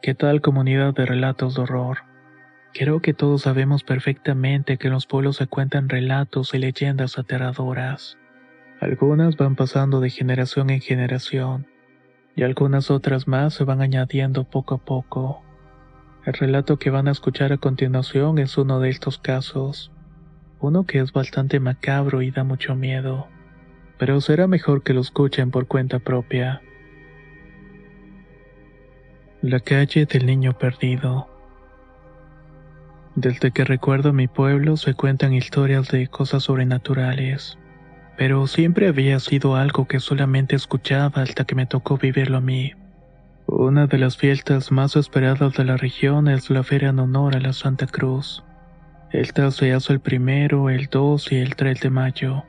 ¿Qué tal comunidad de relatos de horror? Creo que todos sabemos perfectamente que en los pueblos se cuentan relatos y leyendas aterradoras. Algunas van pasando de generación en generación y algunas otras más se van añadiendo poco a poco. El relato que van a escuchar a continuación es uno de estos casos, uno que es bastante macabro y da mucho miedo, pero será mejor que lo escuchen por cuenta propia. La calle del niño perdido. Desde que recuerdo mi pueblo se cuentan historias de cosas sobrenaturales, pero siempre había sido algo que solamente escuchaba hasta que me tocó vivirlo a mí. Una de las fiestas más esperadas de la región es la feria en honor a la Santa Cruz. Esta se hace el primero, el 2 y el 3 de mayo.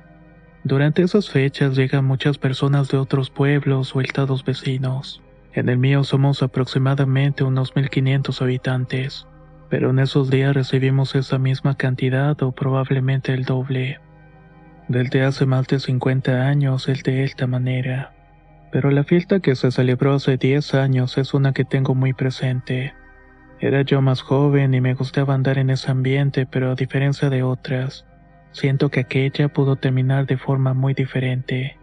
Durante esas fechas llegan muchas personas de otros pueblos o estados vecinos. En el mío somos aproximadamente unos 1500 habitantes, pero en esos días recibimos esa misma cantidad o probablemente el doble. Desde hace más de 50 años es de esta manera, pero la fiesta que se celebró hace 10 años es una que tengo muy presente. Era yo más joven y me gustaba andar en ese ambiente, pero a diferencia de otras, siento que aquella pudo terminar de forma muy diferente.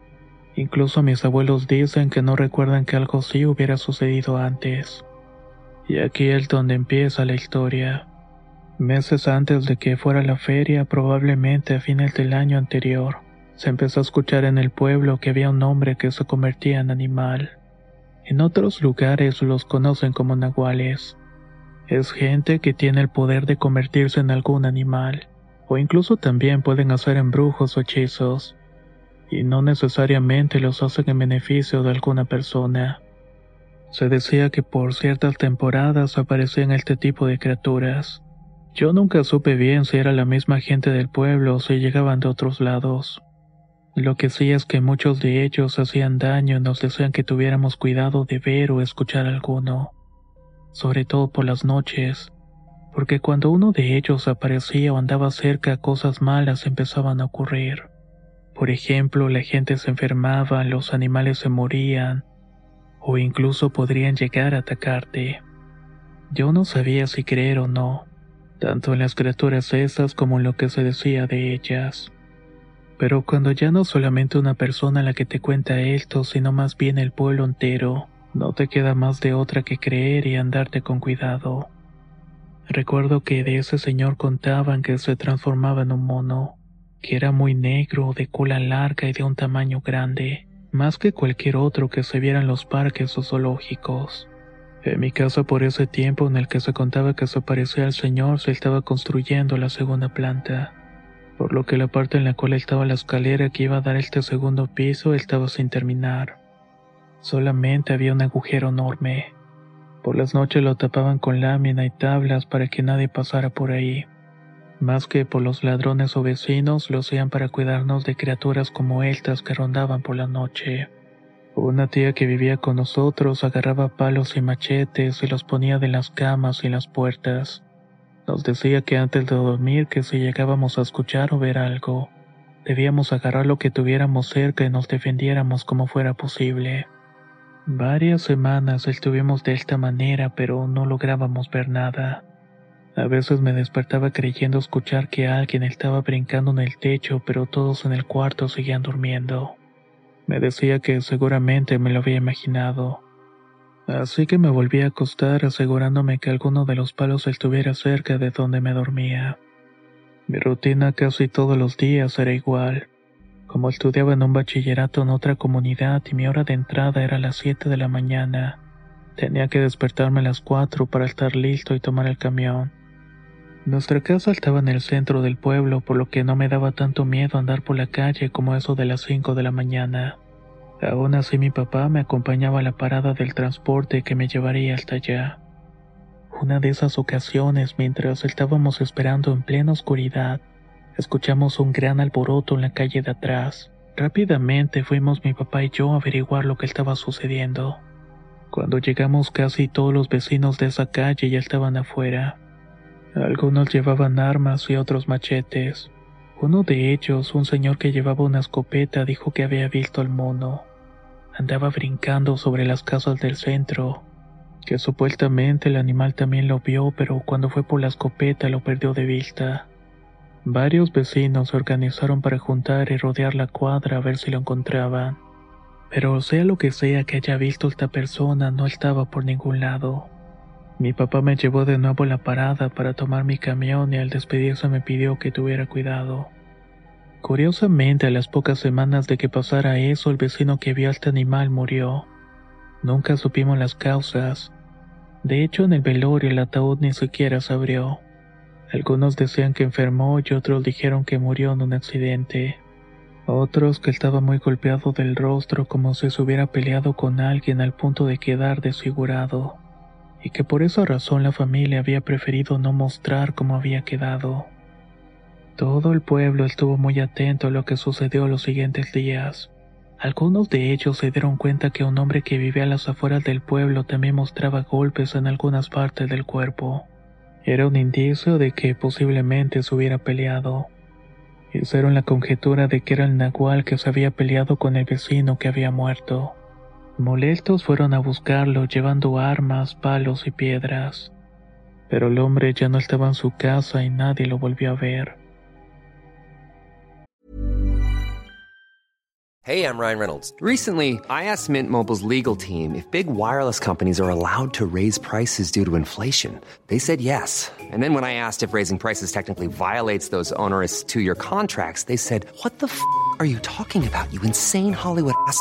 Incluso mis abuelos dicen que no recuerdan que algo así hubiera sucedido antes. Y aquí es donde empieza la historia. Meses antes de que fuera la feria, probablemente a fines del año anterior, se empezó a escuchar en el pueblo que había un hombre que se convertía en animal. En otros lugares los conocen como nahuales. Es gente que tiene el poder de convertirse en algún animal, o incluso también pueden hacer embrujos o hechizos y no necesariamente los hacen en beneficio de alguna persona. Se decía que por ciertas temporadas aparecían este tipo de criaturas. Yo nunca supe bien si era la misma gente del pueblo o si llegaban de otros lados. Lo que sí es que muchos de ellos hacían daño y nos decían que tuviéramos cuidado de ver o escuchar alguno, sobre todo por las noches, porque cuando uno de ellos aparecía o andaba cerca cosas malas empezaban a ocurrir. Por ejemplo, la gente se enfermaba, los animales se morían, o incluso podrían llegar a atacarte. Yo no sabía si creer o no, tanto en las criaturas esas como en lo que se decía de ellas. Pero cuando ya no solamente una persona la que te cuenta esto, sino más bien el pueblo entero, no te queda más de otra que creer y andarte con cuidado. Recuerdo que de ese señor contaban que se transformaba en un mono que era muy negro, de cola larga y de un tamaño grande, más que cualquier otro que se viera en los parques o zoológicos. En mi casa por ese tiempo en el que se contaba que se parecía al señor se estaba construyendo la segunda planta, por lo que la parte en la cual estaba la escalera que iba a dar este segundo piso estaba sin terminar. Solamente había un agujero enorme. Por las noches lo tapaban con lámina y tablas para que nadie pasara por ahí. Más que por los ladrones o vecinos, lo hacían para cuidarnos de criaturas como estas que rondaban por la noche. Una tía que vivía con nosotros agarraba palos y machetes y los ponía de las camas y las puertas. Nos decía que antes de dormir que si llegábamos a escuchar o ver algo, debíamos agarrar lo que tuviéramos cerca y nos defendiéramos como fuera posible. Varias semanas estuvimos de esta manera, pero no lográbamos ver nada. A veces me despertaba creyendo escuchar que alguien estaba brincando en el techo, pero todos en el cuarto seguían durmiendo. Me decía que seguramente me lo había imaginado. Así que me volví a acostar asegurándome que alguno de los palos estuviera cerca de donde me dormía. Mi rutina casi todos los días era igual. Como estudiaba en un bachillerato en otra comunidad y mi hora de entrada era a las 7 de la mañana, tenía que despertarme a las 4 para estar listo y tomar el camión. Nuestra casa estaba en el centro del pueblo, por lo que no me daba tanto miedo andar por la calle como eso de las 5 de la mañana. Aún así mi papá me acompañaba a la parada del transporte que me llevaría hasta allá. Una de esas ocasiones, mientras estábamos esperando en plena oscuridad, escuchamos un gran alboroto en la calle de atrás. Rápidamente fuimos mi papá y yo a averiguar lo que estaba sucediendo. Cuando llegamos casi todos los vecinos de esa calle ya estaban afuera. Algunos llevaban armas y otros machetes. Uno de ellos, un señor que llevaba una escopeta, dijo que había visto al mono. Andaba brincando sobre las casas del centro, que supuestamente el animal también lo vio, pero cuando fue por la escopeta lo perdió de vista. Varios vecinos se organizaron para juntar y rodear la cuadra a ver si lo encontraban. Pero sea lo que sea que haya visto esta persona, no estaba por ningún lado. Mi papá me llevó de nuevo a la parada para tomar mi camión y al despedirse me pidió que tuviera cuidado. Curiosamente, a las pocas semanas de que pasara eso, el vecino que vio este animal murió. Nunca supimos las causas. De hecho, en el velorio el ataúd ni siquiera se abrió. Algunos decían que enfermó y otros dijeron que murió en un accidente. Otros que estaba muy golpeado del rostro como si se hubiera peleado con alguien al punto de quedar desfigurado y que por esa razón la familia había preferido no mostrar cómo había quedado. Todo el pueblo estuvo muy atento a lo que sucedió los siguientes días. Algunos de ellos se dieron cuenta que un hombre que vivía a las afueras del pueblo también mostraba golpes en algunas partes del cuerpo. Era un indicio de que posiblemente se hubiera peleado. Hicieron la conjetura de que era el nahual que se había peleado con el vecino que había muerto. Molestos fueron a buscarlo llevando armas, palos y piedras. Pero el hombre ya no estaba en su casa y nadie lo volvió a ver. Hey, I'm Ryan Reynolds. Recently, I asked Mint Mobile's legal team if big wireless companies are allowed to raise prices due to inflation. They said yes. And then when I asked if raising prices technically violates those onerous two year contracts, they said, What the f are you talking about, you insane Hollywood ass?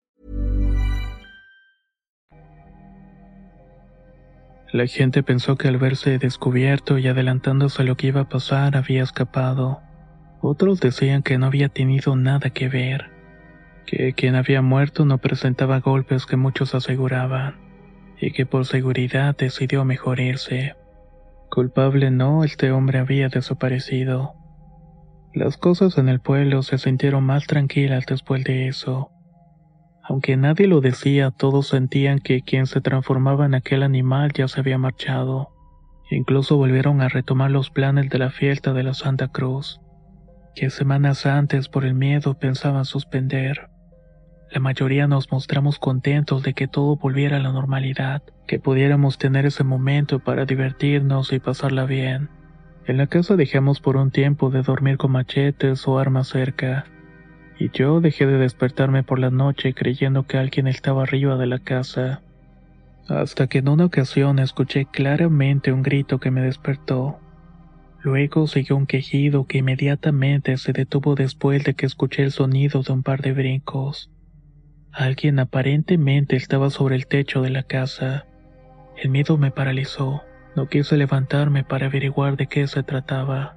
La gente pensó que al verse descubierto y adelantándose a lo que iba a pasar había escapado. Otros decían que no había tenido nada que ver, que quien había muerto no presentaba golpes que muchos aseguraban, y que por seguridad decidió mejor irse. Culpable no, este hombre había desaparecido. Las cosas en el pueblo se sintieron más tranquilas después de eso. Aunque nadie lo decía, todos sentían que quien se transformaba en aquel animal ya se había marchado. Incluso volvieron a retomar los planes de la fiesta de la Santa Cruz, que semanas antes por el miedo pensaban suspender. La mayoría nos mostramos contentos de que todo volviera a la normalidad, que pudiéramos tener ese momento para divertirnos y pasarla bien. En la casa dejamos por un tiempo de dormir con machetes o armas cerca y yo dejé de despertarme por la noche creyendo que alguien estaba arriba de la casa, hasta que en una ocasión escuché claramente un grito que me despertó. Luego siguió un quejido que inmediatamente se detuvo después de que escuché el sonido de un par de brincos. Alguien aparentemente estaba sobre el techo de la casa. El miedo me paralizó. No quise levantarme para averiguar de qué se trataba.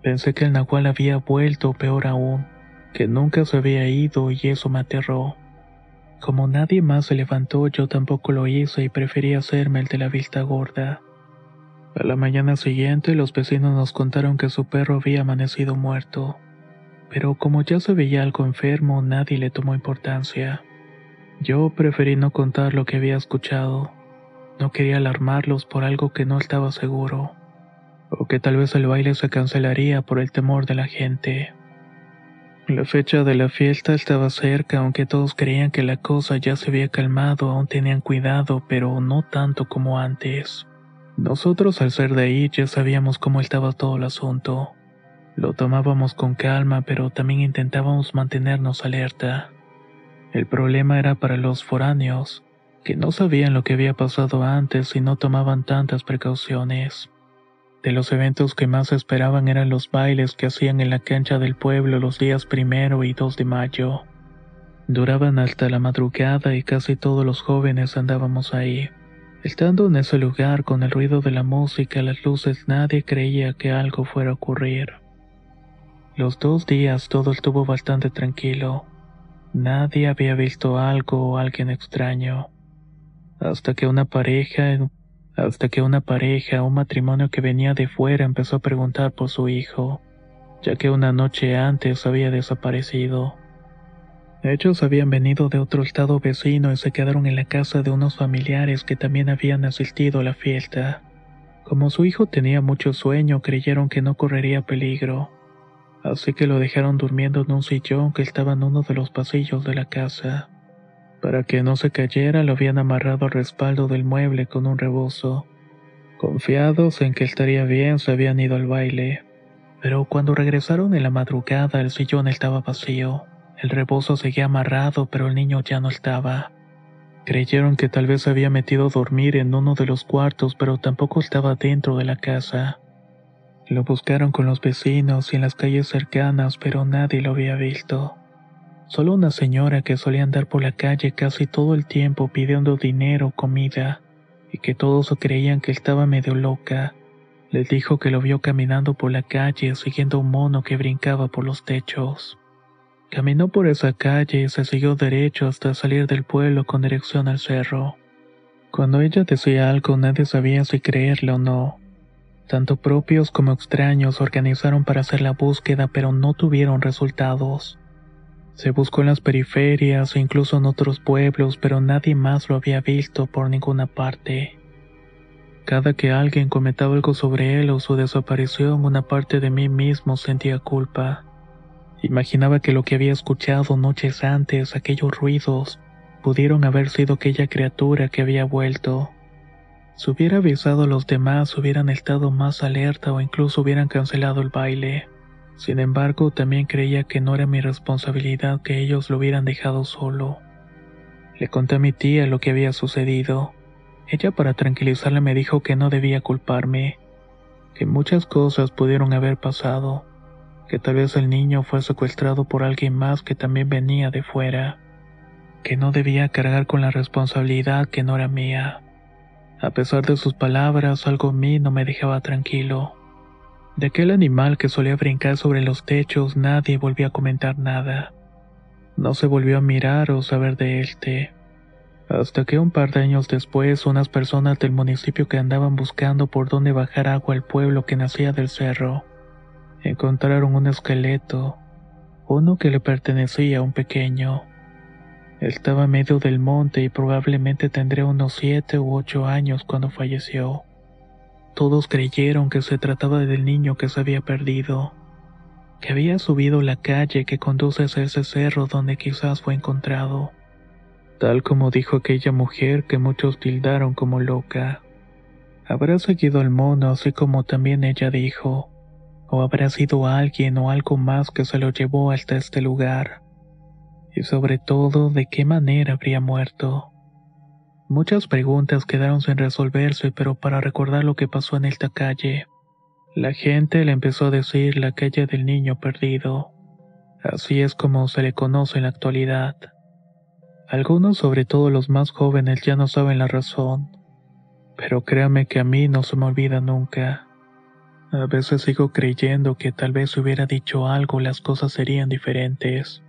Pensé que el nahual había vuelto, peor aún, que nunca se había ido y eso me aterró. Como nadie más se levantó, yo tampoco lo hice y preferí hacerme el de la vista gorda. A la mañana siguiente los vecinos nos contaron que su perro había amanecido muerto, pero como ya se veía algo enfermo, nadie le tomó importancia. Yo preferí no contar lo que había escuchado. No quería alarmarlos por algo que no estaba seguro, o que tal vez el baile se cancelaría por el temor de la gente. La fecha de la fiesta estaba cerca, aunque todos creían que la cosa ya se había calmado, aún tenían cuidado, pero no tanto como antes. Nosotros al ser de ahí ya sabíamos cómo estaba todo el asunto. Lo tomábamos con calma, pero también intentábamos mantenernos alerta. El problema era para los foráneos, que no sabían lo que había pasado antes y no tomaban tantas precauciones. De los eventos que más esperaban eran los bailes que hacían en la cancha del pueblo los días primero y 2 de mayo. Duraban hasta la madrugada y casi todos los jóvenes andábamos ahí. Estando en ese lugar con el ruido de la música las luces nadie creía que algo fuera a ocurrir. Los dos días todo estuvo bastante tranquilo. Nadie había visto algo o alguien extraño hasta que una pareja, hasta que una pareja, un matrimonio que venía de fuera empezó a preguntar por su hijo, ya que una noche antes había desaparecido. Ellos habían venido de otro estado vecino y se quedaron en la casa de unos familiares que también habían asistido a la fiesta. Como su hijo tenía mucho sueño, creyeron que no correría peligro, así que lo dejaron durmiendo en un sillón que estaba en uno de los pasillos de la casa. Para que no se cayera lo habían amarrado al respaldo del mueble con un rebozo. Confiados en que estaría bien se habían ido al baile. Pero cuando regresaron en la madrugada el sillón estaba vacío. El rebozo seguía amarrado pero el niño ya no estaba. Creyeron que tal vez se había metido a dormir en uno de los cuartos pero tampoco estaba dentro de la casa. Lo buscaron con los vecinos y en las calles cercanas pero nadie lo había visto. Solo una señora que solía andar por la calle casi todo el tiempo pidiendo dinero, comida, y que todos creían que estaba medio loca, les dijo que lo vio caminando por la calle siguiendo un mono que brincaba por los techos. Caminó por esa calle y se siguió derecho hasta salir del pueblo con dirección al cerro. Cuando ella decía algo nadie sabía si creerle o no. Tanto propios como extraños organizaron para hacer la búsqueda pero no tuvieron resultados. Se buscó en las periferias e incluso en otros pueblos, pero nadie más lo había visto por ninguna parte. Cada que alguien comentaba algo sobre él o su desaparición, una parte de mí mismo sentía culpa. Imaginaba que lo que había escuchado noches antes, aquellos ruidos, pudieron haber sido aquella criatura que había vuelto. Si hubiera avisado a los demás, hubieran estado más alerta o incluso hubieran cancelado el baile. Sin embargo, también creía que no era mi responsabilidad que ellos lo hubieran dejado solo. Le conté a mi tía lo que había sucedido. Ella para tranquilizarla me dijo que no debía culparme, que muchas cosas pudieron haber pasado, que tal vez el niño fue secuestrado por alguien más que también venía de fuera, que no debía cargar con la responsabilidad que no era mía. A pesar de sus palabras, algo en mí no me dejaba tranquilo. De aquel animal que solía brincar sobre los techos nadie volvió a comentar nada. No se volvió a mirar o saber de este. Hasta que un par de años después unas personas del municipio que andaban buscando por dónde bajar agua al pueblo que nacía del cerro, encontraron un esqueleto, uno que le pertenecía a un pequeño. Estaba medio del monte y probablemente tendría unos siete u ocho años cuando falleció. Todos creyeron que se trataba del niño que se había perdido, que había subido la calle que conduce hacia ese cerro donde quizás fue encontrado, tal como dijo aquella mujer que muchos tildaron como loca. Habrá seguido al mono así como también ella dijo, o habrá sido alguien o algo más que se lo llevó hasta este lugar, y sobre todo de qué manera habría muerto. Muchas preguntas quedaron sin resolverse, pero para recordar lo que pasó en esta calle, la gente le empezó a decir la calle del niño perdido. Así es como se le conoce en la actualidad. Algunos, sobre todo los más jóvenes, ya no saben la razón, pero créame que a mí no se me olvida nunca. A veces sigo creyendo que tal vez si hubiera dicho algo las cosas serían diferentes.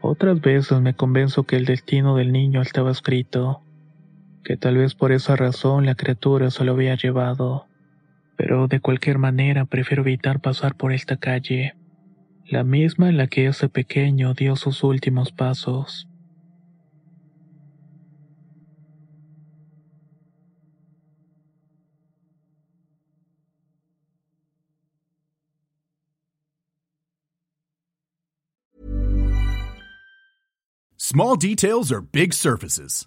Otras veces me convenzo que el destino del niño estaba escrito que tal vez por esa razón la criatura se lo había llevado. Pero de cualquier manera prefiero evitar pasar por esta calle, la misma en la que ese pequeño dio sus últimos pasos. Small details are big surfaces.